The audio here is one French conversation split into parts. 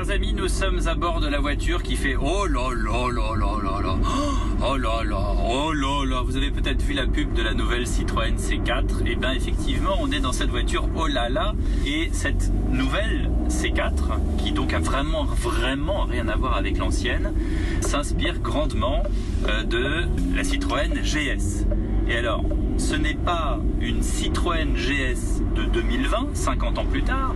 chers amis, nous sommes à bord de la voiture qui fait oh là là là là là là oh là là oh là là. Vous avez peut-être vu la pub de la nouvelle Citroën C4. Et bien effectivement, on est dans cette voiture oh là là. Et cette nouvelle C4, qui donc a vraiment vraiment rien à voir avec l'ancienne, s'inspire grandement euh, de la Citroën GS. Et alors, ce n'est pas une Citroën GS de 2020, 50 ans plus tard,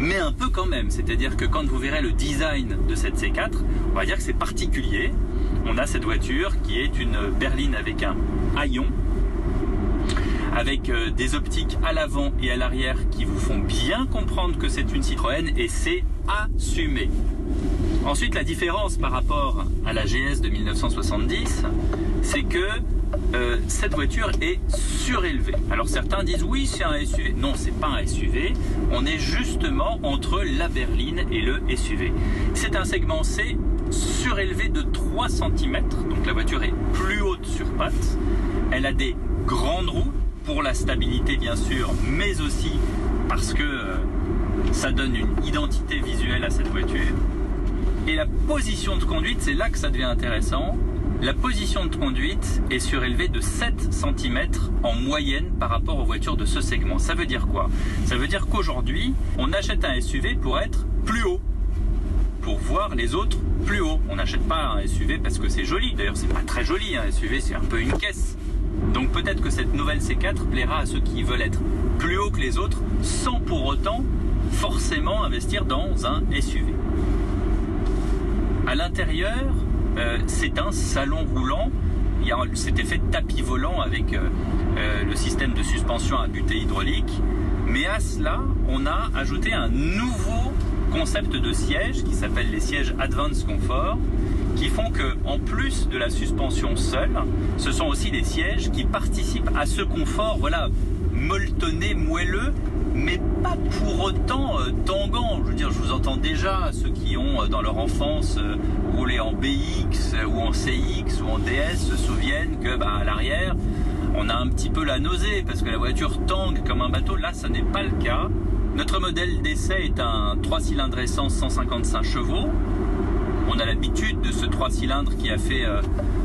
mais un peu quand même. C'est-à-dire que quand vous verrez le design de cette C4, on va dire que c'est particulier. On a cette voiture qui est une berline avec un haillon, avec euh, des optiques à l'avant et à l'arrière qui vous font bien comprendre que c'est une Citroën et c'est assumé. Ensuite, la différence par rapport à la GS de 1970, c'est que euh, cette voiture est surélevée. Alors certains disent oui c'est un SUV. Non c'est pas un SUV. On est justement entre la berline et le SUV. C'est un segment C surélevé de 3 cm. Donc la voiture est plus haute sur pattes. Elle a des grandes roues pour la stabilité bien sûr, mais aussi parce que euh, ça donne une identité visuelle à cette voiture. Et la position de conduite, c'est là que ça devient intéressant. La position de conduite est surélevée de 7 cm en moyenne par rapport aux voitures de ce segment. Ça veut dire quoi? Ça veut dire qu'aujourd'hui, on achète un SUV pour être plus haut, pour voir les autres plus haut. On n'achète pas un SUV parce que c'est joli. D'ailleurs, c'est pas très joli un SUV, c'est un peu une caisse. Donc peut-être que cette nouvelle C4 plaira à ceux qui veulent être plus haut que les autres sans pour autant forcément investir dans un SUV. À l'intérieur, euh, c'est un salon roulant. Il y a cet effet tapis volant avec euh, euh, le système de suspension à butée hydraulique. Mais à cela, on a ajouté un nouveau concept de siège qui s'appelle les sièges Advanced Comfort qui font que en plus de la suspension seule, ce sont aussi des sièges qui participent à ce confort, voilà, molletonné, moelleux, mais pas pour autant euh, tangant. Entends déjà ceux qui ont dans leur enfance roulé en BX ou en CX ou en DS se souviennent que bah, à l'arrière, on a un petit peu la nausée parce que la voiture tangue comme un bateau. Là, ça n'est pas le cas. Notre modèle d'essai est un 3 cylindres essence 155 chevaux. On a l'habitude de ce 3 cylindres qui a fait euh,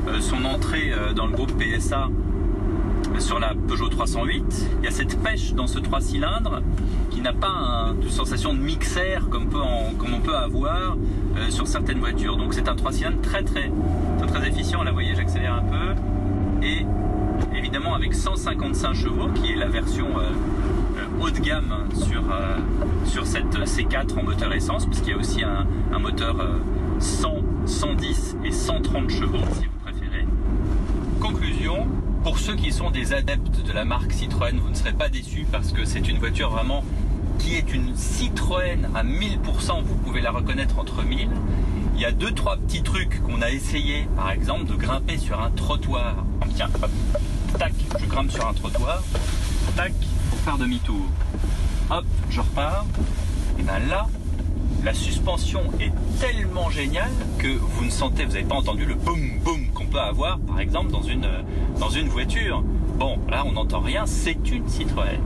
euh, son entrée euh, dans le groupe PSA sur la Peugeot 308. Il y a cette pêche dans ce 3 cylindres n'a pas une sensation de mixer comme, on peut avoir euh, sur certaines voitures. Donc c'est un 3 cylindres très très, très, efficient. Là vous voyez j'accélère un peu. Et évidemment avec 155 chevaux qui est la version euh, euh, haut de gamme sur, sur cette C4 en moteur essence puisqu'il y a aussi un, un moteur 100, 110 et 130 chevaux si vous préférez. Conclusion, pour ceux qui sont des adeptes de la marque Citroën, vous ne serez pas déçus parce que c'est une voiture vraiment qui est une Citroën à 1000%, vous pouvez la reconnaître entre 1000. Il y a deux trois petits trucs qu'on a essayé, par exemple de grimper sur un trottoir. Tiens, hop, tac, je grimpe sur un trottoir, tac, pour faire demi-tour. Hop, je repars. Et bien là, la suspension est tellement géniale que vous ne sentez, vous n'avez pas entendu le boum boum qu'on peut avoir par exemple dans une, dans une voiture. Bon, là on n'entend rien, c'est une Citroën.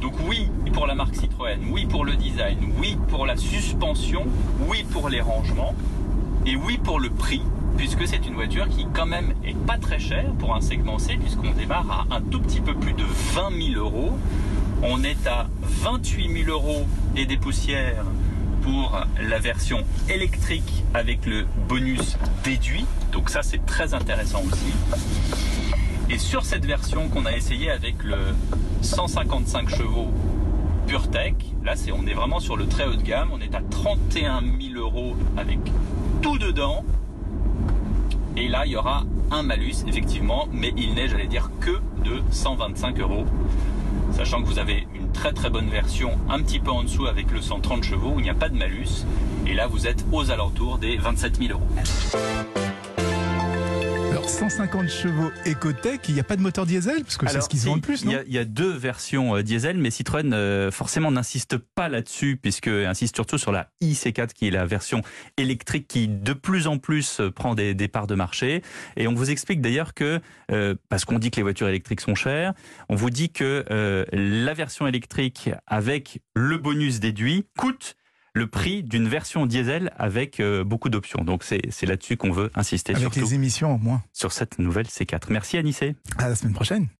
Donc oui marque Citroën, oui pour le design, oui pour la suspension, oui pour les rangements et oui pour le prix puisque c'est une voiture qui quand même est pas très chère pour un segment C puisqu'on démarre à un tout petit peu plus de 20 000 euros. On est à 28 000 euros et des poussières pour la version électrique avec le bonus déduit. Donc ça c'est très intéressant aussi. Et sur cette version qu'on a essayé avec le 155 chevaux PureTech, là c'est on est vraiment sur le très haut de gamme, on est à 31 000 euros avec tout dedans. Et là il y aura un malus effectivement, mais il n'est j'allais dire que de 125 euros. Sachant que vous avez une très très bonne version un petit peu en dessous avec le 130 chevaux où il n'y a pas de malus. Et là, vous êtes aux alentours des 27 000 euros. 150 chevaux Ecotech, il n'y a pas de moteur diesel Parce que c'est ce qu'ils vendent le plus, non il y, a, deux versions euh, diesel, mais Citroën euh, forcément n'insiste pas là-dessus, puisque insiste surtout sur la IC4, qui est la version électrique qui de plus en plus euh, prend des, parts de marché. Et on vous explique d'ailleurs que, parce qu'on dit que les voitures électriques sont chères, on vous dit que la version électrique avec le bonus déduit coûte le prix d'une version diesel avec euh, beaucoup d'options. Donc c'est là-dessus qu'on veut insister. Avec les émissions au moins. Sur cette nouvelle C4. Merci Anissé. À la semaine prochaine.